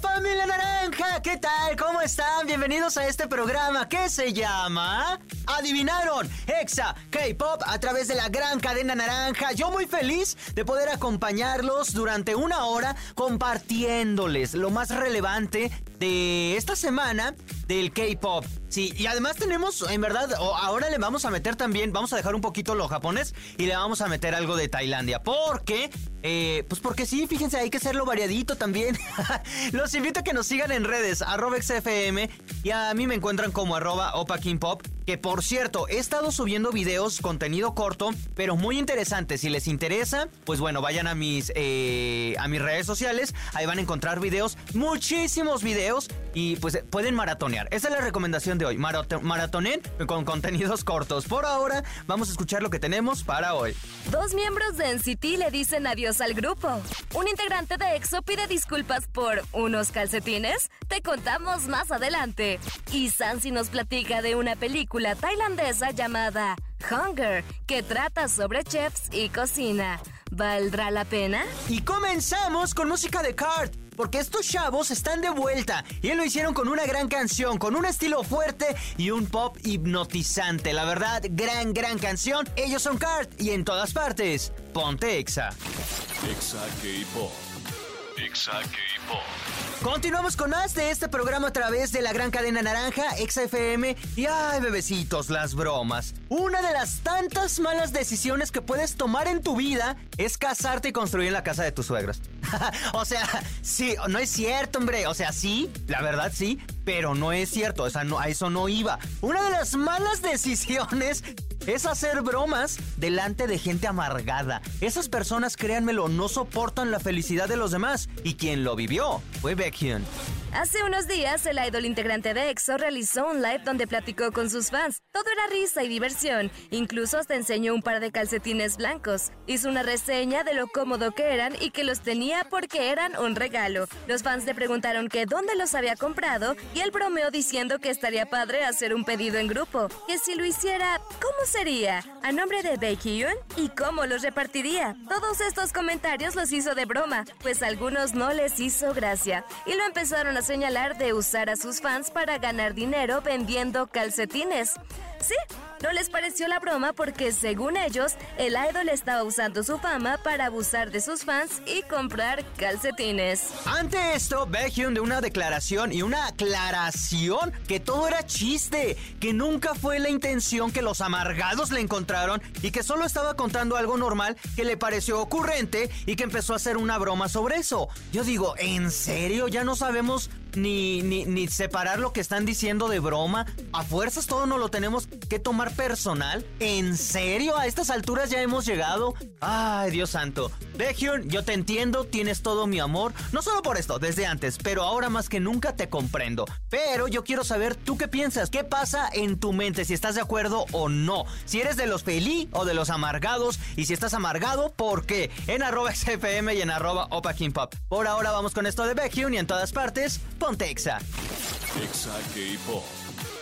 familia naranja. ¿Qué tal? ¿Cómo están? Bienvenidos a este programa que se llama... Adivinaron, Exa K-Pop a través de la gran cadena naranja. Yo muy feliz de poder acompañarlos durante una hora compartiéndoles lo más relevante de esta semana del K-Pop. Sí, y además tenemos, en verdad, ahora le vamos a meter también, vamos a dejar un poquito lo japonés y le vamos a meter algo de Tailandia. Porque, eh, pues porque sí, fíjense, hay que hacerlo variadito también. Los invito a que nos sigan en redes, arroba XFM, y a mí me encuentran como arroba Pop. Que por cierto, he estado subiendo videos, contenido corto, pero muy interesante. Si les interesa, pues bueno, vayan a mis, eh, a mis redes sociales. Ahí van a encontrar videos, muchísimos videos. Y pues pueden maratonear. Esa es la recomendación de hoy. maratonen con contenidos cortos. Por ahora, vamos a escuchar lo que tenemos para hoy. Dos miembros de NCT le dicen adiós al grupo. Un integrante de EXO pide disculpas por unos calcetines. Te contamos más adelante. Y Sansi nos platica de una película tailandesa llamada Hunger, que trata sobre chefs y cocina. ¿Valdrá la pena? Y comenzamos con música de Card. Porque estos chavos están de vuelta y lo hicieron con una gran canción, con un estilo fuerte y un pop hipnotizante. La verdad, gran, gran canción. Ellos son Card y en todas partes, ponte Exa. Exa K-Pop. Exa. Continuamos con más de este programa a través de la gran cadena naranja, XFM y ay bebecitos, las bromas. Una de las tantas malas decisiones que puedes tomar en tu vida es casarte y construir en la casa de tus suegros. o sea, sí, no es cierto, hombre. O sea, sí, la verdad sí, pero no es cierto. O no, a eso no iba. Una de las malas decisiones es hacer bromas delante de gente amargada. Esas personas, créanmelo, no soportan la felicidad de los demás. Y quien lo vivió fue Baekhyun. Hace unos días, el idol integrante de EXO realizó un live donde platicó con sus fans. Todo era risa y diversión. Incluso hasta enseñó un par de calcetines blancos. Hizo una reseña de lo cómodo que eran y que los tenía porque eran un regalo. Los fans le preguntaron que dónde los había comprado y él bromeó diciendo que estaría padre hacer un pedido en grupo. Que si lo hiciera, ¿cómo sería? ¿A nombre de Baekhyun? ¿Y cómo los repartiría? Todos estos comentarios los hizo de broma, pues a algunos no les hizo gracia. Y lo empezaron a señalar de usar a sus fans para ganar dinero vendiendo calcetines. Sí, no les pareció la broma porque según ellos, el idol estaba usando su fama para abusar de sus fans y comprar calcetines. Ante esto, Baekhyun de una declaración y una aclaración que todo era chiste, que nunca fue la intención que los amargados le encontraron y que solo estaba contando algo normal que le pareció ocurrente y que empezó a hacer una broma sobre eso. Yo digo, ¿en serio? Ya no sabemos ni, ni, ni separar lo que están diciendo de broma. A fuerzas todo no lo tenemos que tomar personal. ¿En serio? A estas alturas ya hemos llegado. Ay, Dios santo. Baekhyun, yo te entiendo, tienes todo mi amor. No solo por esto, desde antes, pero ahora más que nunca te comprendo. Pero yo quiero saber tú qué piensas, qué pasa en tu mente, si estás de acuerdo o no. Si eres de los feliz o de los amargados. Y si estás amargado, ¿por qué? En arroba XFM y en arroba Opa Pop. Por ahora vamos con esto de Baekhyun y en todas partes, ponte Exa. Exa K-Pop.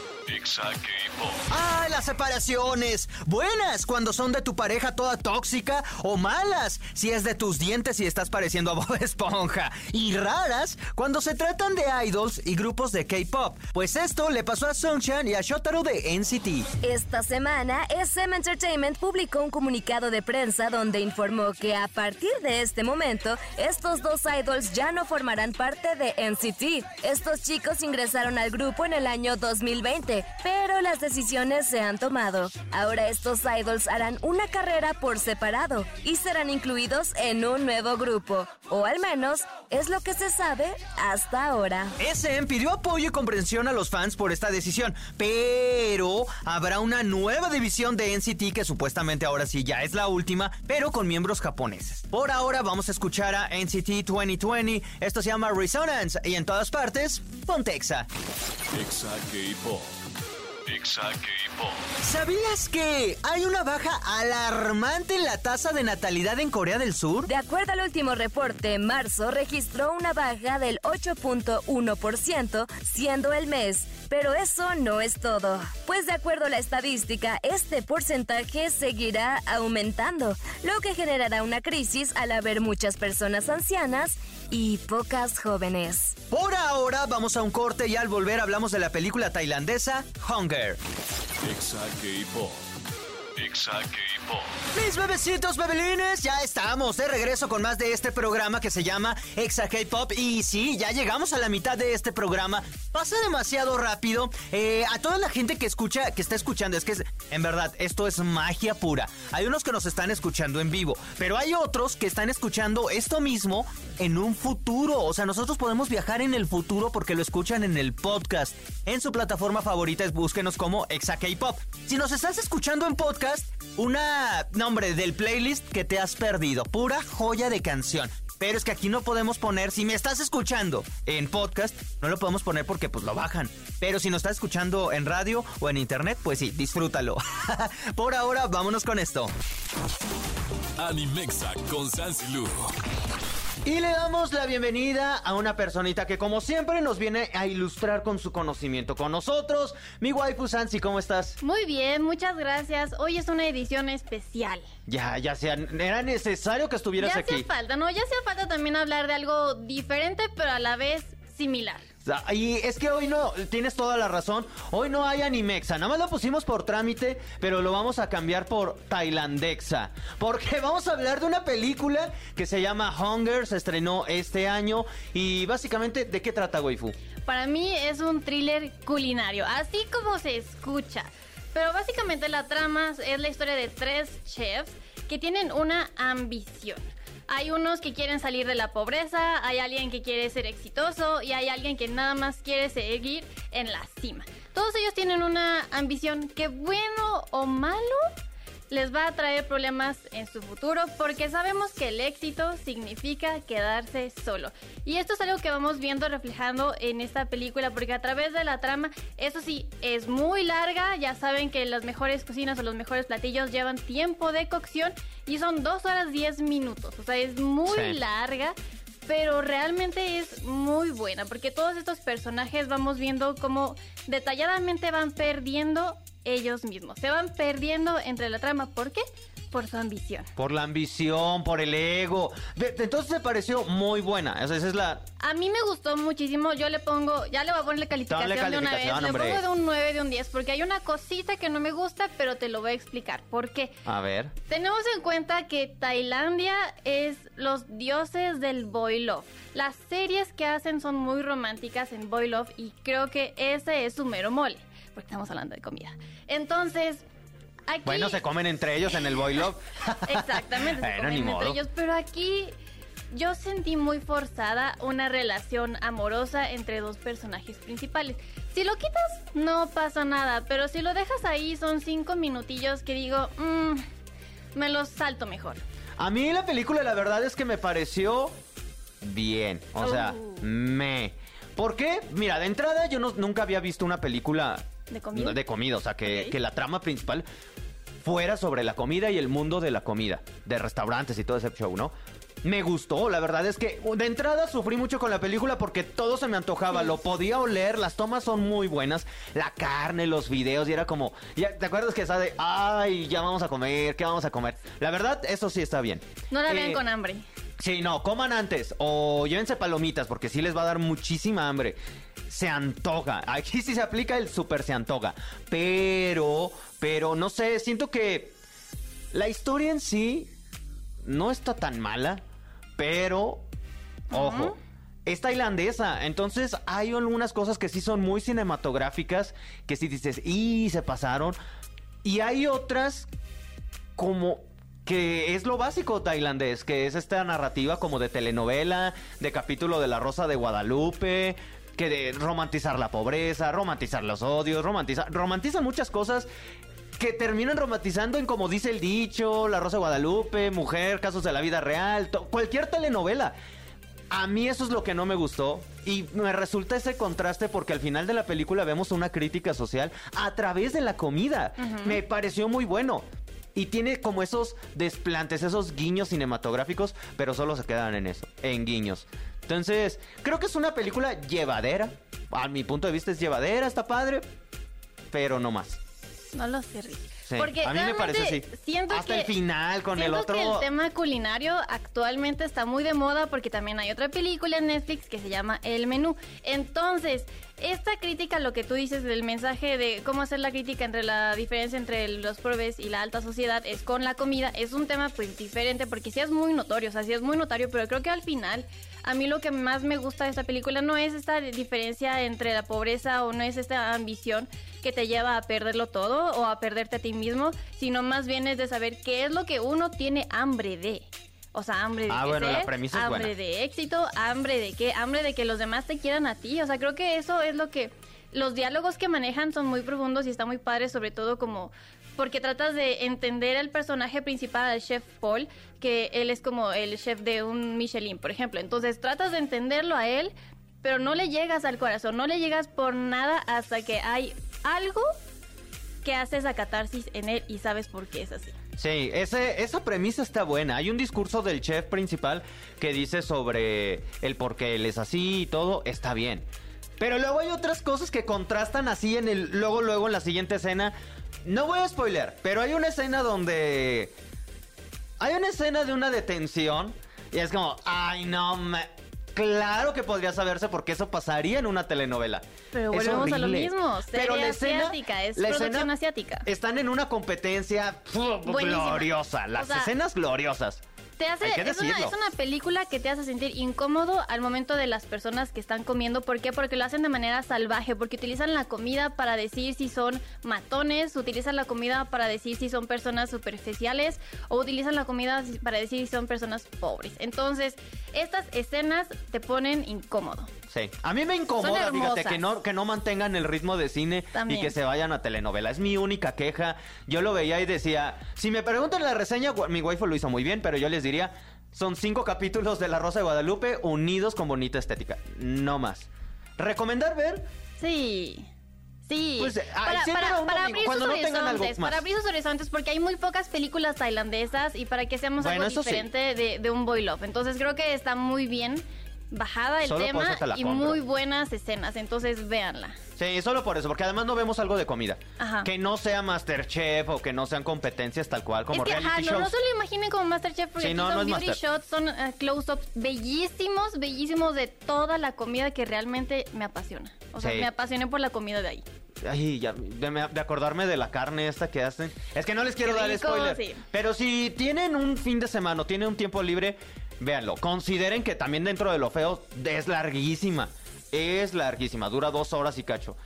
¡Ah, las separaciones! Buenas cuando son de tu pareja toda tóxica o malas si es de tus dientes y estás pareciendo a Bob Esponja. Y raras cuando se tratan de idols y grupos de K-pop. Pues esto le pasó a Sunshine y a Shotaro de NCT. Esta semana, SM Entertainment publicó un comunicado de prensa donde informó que a partir de este momento, estos dos idols ya no formarán parte de NCT. Estos chicos ingresaron al grupo en el año 2020 pero las decisiones se han tomado. Ahora estos idols harán una carrera por separado y serán incluidos en un nuevo grupo, o al menos es lo que se sabe hasta ahora. SM pidió apoyo y comprensión a los fans por esta decisión, pero habrá una nueva división de NCT que supuestamente ahora sí ya es la última, pero con miembros japoneses. Por ahora vamos a escuchar a NCT 2020, esto se llama Resonance y en todas partes, Pontexa. Exa K-Pop. Exa K-Pop. ¿Sabías que hay una baja alarmante en la tasa de natalidad en Corea del Sur? De acuerdo al último reporte, marzo registró una baja del 8.1%, siendo el mes pero eso no es todo, pues de acuerdo a la estadística, este porcentaje seguirá aumentando, lo que generará una crisis al haber muchas personas ancianas y pocas jóvenes. Por ahora vamos a un corte y al volver hablamos de la película tailandesa Hunger. Mis bebecitos bebelines, ya estamos de regreso con más de este programa que se llama Exa K-Pop. Y sí, ya llegamos a la mitad de este programa. Pasa demasiado rápido. Eh, a toda la gente que escucha, que está escuchando, es que en verdad, esto es magia pura. Hay unos que nos están escuchando en vivo, pero hay otros que están escuchando esto mismo en un futuro. O sea, nosotros podemos viajar en el futuro porque lo escuchan en el podcast. En su plataforma favorita, es búsquenos como Exa K-Pop. Si nos estás escuchando en podcast, una nombre del playlist que te has perdido. Pura joya de canción. Pero es que aquí no podemos poner, si me estás escuchando en podcast, no lo podemos poner porque pues lo bajan. Pero si nos estás escuchando en radio o en internet, pues sí, disfrútalo. Por ahora, vámonos con esto. Animexa con Sansilu. Y le damos la bienvenida a una personita que como siempre nos viene a ilustrar con su conocimiento con nosotros. Mi waifu Sansi, ¿cómo estás? Muy bien, muchas gracias. Hoy es una edición especial. Ya, ya sea, era necesario que estuvieras ya aquí. Ya hacía falta, ¿no? Ya hacía falta también hablar de algo diferente, pero a la vez similar. Y es que hoy no, tienes toda la razón, hoy no hay Animexa, nada más lo pusimos por trámite, pero lo vamos a cambiar por Tailandexa, porque vamos a hablar de una película que se llama Hunger, se estrenó este año. Y básicamente, ¿de qué trata Waifu? Para mí es un thriller culinario, así como se escucha, pero básicamente la trama es la historia de tres chefs que tienen una ambición. Hay unos que quieren salir de la pobreza, hay alguien que quiere ser exitoso y hay alguien que nada más quiere seguir en la cima. Todos ellos tienen una ambición que bueno o malo les va a traer problemas en su futuro porque sabemos que el éxito significa quedarse solo. Y esto es algo que vamos viendo reflejando en esta película porque a través de la trama, eso sí, es muy larga, ya saben que las mejores cocinas o los mejores platillos llevan tiempo de cocción y son 2 horas 10 minutos, o sea, es muy larga pero realmente es muy buena porque todos estos personajes vamos viendo cómo detalladamente van perdiendo ellos mismos. Se van perdiendo entre la trama. ¿Por qué? Por su ambición. Por la ambición, por el ego. entonces se pareció muy buena. Esa, es la. A mí me gustó muchísimo. Yo le pongo, ya le voy a poner la calificación, de una vez. Le pongo de un 9 de un 10 porque hay una cosita que no me gusta, pero te lo voy a explicar. ¿Por qué? A ver. Tenemos en cuenta que Tailandia es los dioses del boy love. Las series que hacen son muy románticas en boy love y creo que ese es su mero mole porque estamos hablando de comida. Entonces, aquí... Bueno, se comen entre ellos en el Boy Exactamente, se comen entre ellos, pero aquí yo sentí muy forzada una relación amorosa entre dos personajes principales. Si lo quitas, no pasa nada, pero si lo dejas ahí, son cinco minutillos que digo, mmm, me los salto mejor. A mí la película, la verdad es que me pareció bien. O sea, uh. me. ¿Por qué? Mira, de entrada yo nunca había visto una película ¿De comida? De comida, o sea, que, que la trama principal fuera sobre la comida y el mundo de la comida, de restaurantes y todo ese show, ¿no? Me gustó, la verdad es que de entrada sufrí mucho con la película porque todo se me antojaba, lo podía oler, las tomas son muy buenas, la carne, los videos y era como, ya, ¿te acuerdas que está de, ay, ya vamos a comer, ¿qué vamos a comer? La verdad, eso sí está bien. No la vean eh, con hambre. Sí, no, coman antes o llévense palomitas porque sí les va a dar muchísima hambre. Se antoja. Aquí sí se aplica el super se antoja. Pero, pero no sé, siento que la historia en sí no está tan mala, pero ojo. Es tailandesa, entonces hay algunas cosas que sí son muy cinematográficas, que sí dices, y se pasaron. Y hay otras como que es lo básico tailandés, que es esta narrativa como de telenovela, de capítulo de La Rosa de Guadalupe, que de romantizar la pobreza, romantizar los odios, romantizar, romantizan muchas cosas que terminan romantizando en como dice el dicho, La Rosa de Guadalupe, Mujer, casos de la vida real, cualquier telenovela. A mí eso es lo que no me gustó y me resulta ese contraste porque al final de la película vemos una crítica social a través de la comida. Me pareció muy bueno. Y tiene como esos desplantes, esos guiños cinematográficos, pero solo se quedan en eso, en guiños. Entonces, creo que es una película llevadera. A mi punto de vista es llevadera, está padre, pero no más. No lo sé. Sí, Porque a mí me parece así. Siento Hasta que, el final con el otro. que el tema culinario actualmente está muy de moda porque también hay otra película en Netflix que se llama El Menú. Entonces, esta crítica, lo que tú dices del mensaje de cómo hacer la crítica entre la diferencia entre los probes y la alta sociedad es con la comida, es un tema pues diferente porque sí es muy notorio, o sea, sí es muy notorio, pero creo que al final a mí lo que más me gusta de esta película no es esta diferencia entre la pobreza o no es esta ambición que te lleva a perderlo todo o a perderte a ti mismo, sino más bien es de saber qué es lo que uno tiene hambre de. O sea, hambre de Ah, bueno, la premisa es hambre buena. de éxito, hambre de qué, hambre de que los demás te quieran a ti. O sea, creo que eso es lo que los diálogos que manejan son muy profundos y está muy padre, sobre todo como porque tratas de entender el personaje principal, el chef Paul, que él es como el chef de un Michelin, por ejemplo. Entonces tratas de entenderlo a él, pero no le llegas al corazón, no le llegas por nada hasta que hay algo que hace esa catarsis en él y sabes por qué es así. Sí, ese, esa premisa está buena. Hay un discurso del chef principal que dice sobre el por qué él es así y todo, está bien. Pero luego hay otras cosas que contrastan así en el. Luego, luego en la siguiente escena. No voy a spoiler, pero hay una escena donde. Hay una escena de una detención. Y es como, ay, no me. Claro que podría saberse porque eso pasaría en una telenovela. Pero Es volvemos a lo horrible. mismo, Pero la escena, asiática, es la producción asiática. Están en una competencia pf, gloriosa. Las O sea, escenas gloriosas. Te hace, Hay que es, una, es una película que te hace sentir incómodo al momento de las personas que están comiendo. ¿Por qué? Porque lo hacen de manera salvaje, porque utilizan la comida para decir si son matones, utilizan la comida para decir si son personas superficiales o utilizan la comida para decir si son personas pobres. Entonces, estas escenas te ponen incómodo. Sí. A mí me incomoda, fíjate, que no, que no mantengan el ritmo de cine También. y que se vayan a telenovela. Es mi única queja. Yo lo veía y decía, si me preguntan la reseña, mi waifu lo hizo muy bien, pero yo les diría, son cinco capítulos de La Rosa de Guadalupe unidos con bonita estética. No más. ¿Recomendar ver? Sí. Sí, Pues, para, abrir sus no horizontes, para abrir sus horizontes, porque hay muy pocas películas tailandesas y para que seamos Bueno, algo sí. diferente de, de un boy love. Entonces creo que está muy bien bajada el Solo tema y compro. muy buenas escenas, entonces véanla. Sí, solo por eso, porque además no vemos algo de comida. Ajá. Que no sea Masterchef o que no sean competencias tal cual como es que, reality ajá, no, no se lo imaginen como Masterchef porque Sí, no, son no beauty Master. shots, son eh, close-ups bellísimos, bellísimos de toda la comida que realmente me apasiona. O sea, Sí. me apasioné por la comida de ahí. Ay, ya, de, me- de acordarme de la carne esta que hacen. Es que no les quiero Qué dar rico, spoiler. sí. Pero si tienen un fin de semana o tienen un tiempo libre, véanlo. Consideren que también dentro de lo feo es larguísima. Es larguísima, dura dos horas y cacho.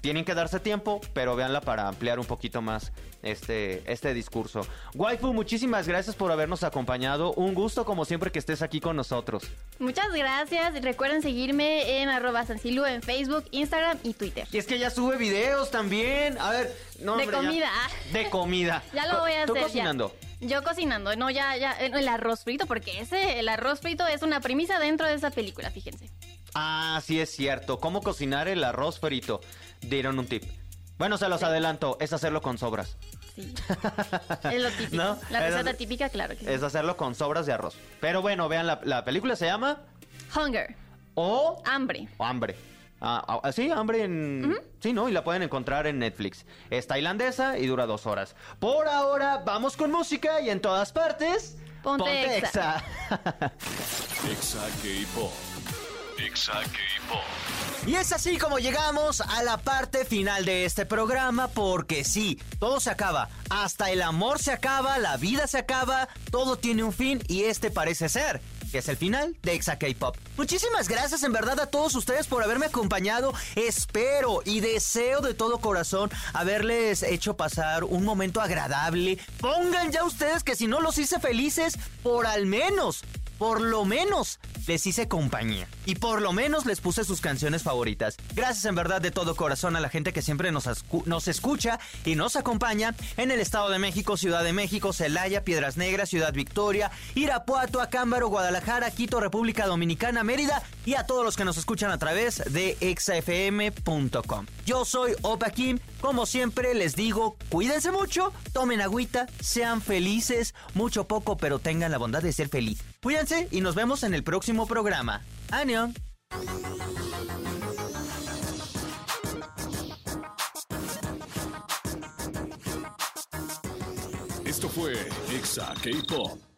Tienen que darse tiempo, pero véanla para ampliar un poquito más este, este discurso. Waifu, muchísimas gracias por habernos acompañado. Un gusto como siempre que estés aquí con nosotros. Muchas gracias. Recuerden seguirme en arroba Sancilu en Facebook, Instagram y Twitter. Y es que ya sube videos también. A ver, no, De hombre, ya. comida. De comida. Ya lo voy a ¿Tú hacer. ya. cocinando? Yo cocinando, no, ya, ya, eh, el arroz frito, porque ese, el arroz frito es una premisa dentro de esa película, fíjense. Ah, sí es cierto. ¿Cómo cocinar el arroz frito? Dieron un tip. Bueno, se los adelanto, es hacerlo con sobras. Sí. Es lo típico. ¿No? La Es- receta típica, claro que sí. Es hacerlo con sobras de arroz. Pero bueno, vean, la, la película se llama Hunger, O... hambre. o Hambre. Ah, ah, sí, hambre en... Sí, ¿no? Y la pueden encontrar en Netflix. Es tailandesa y dura dos horas. Por ahora, vamos con música y en todas partes... Ponte Exa. Exa. Exa K-Pop. Exa K-Pop. Y es así como llegamos a la parte final de este programa, porque sí, todo se acaba. Hasta el amor se acaba, la vida se acaba, todo tiene un fin y este parece ser. Que es el final de Exa K-Pop. Muchísimas gracias en verdad a todos ustedes por haberme acompañado. Espero y deseo de todo corazón haberles hecho pasar un momento agradable. Pongan ya ustedes que si no los hice felices, por al menos, por lo menos, les hice compañía. y por lo menos les puse sus canciones favoritas. Gracias en verdad de todo corazón a la gente que siempre nos, nos escucha y nos acompaña en el Estado de México, Ciudad de México, Celaya, Piedras Negras, Ciudad Victoria, Irapuato, Acámbaro, Guadalajara, Quito, República Dominicana, Mérida y a todos los que nos escuchan a través de exafm.com. Yo soy Opa Kim, como siempre les digo, cuídense mucho, tomen agüita, sean felices, mucho poco, pero tengan la bondad de ser feliz. Cuídense y nos vemos en el próximo programa. ¡Año! Esto fue Exa K-Pop.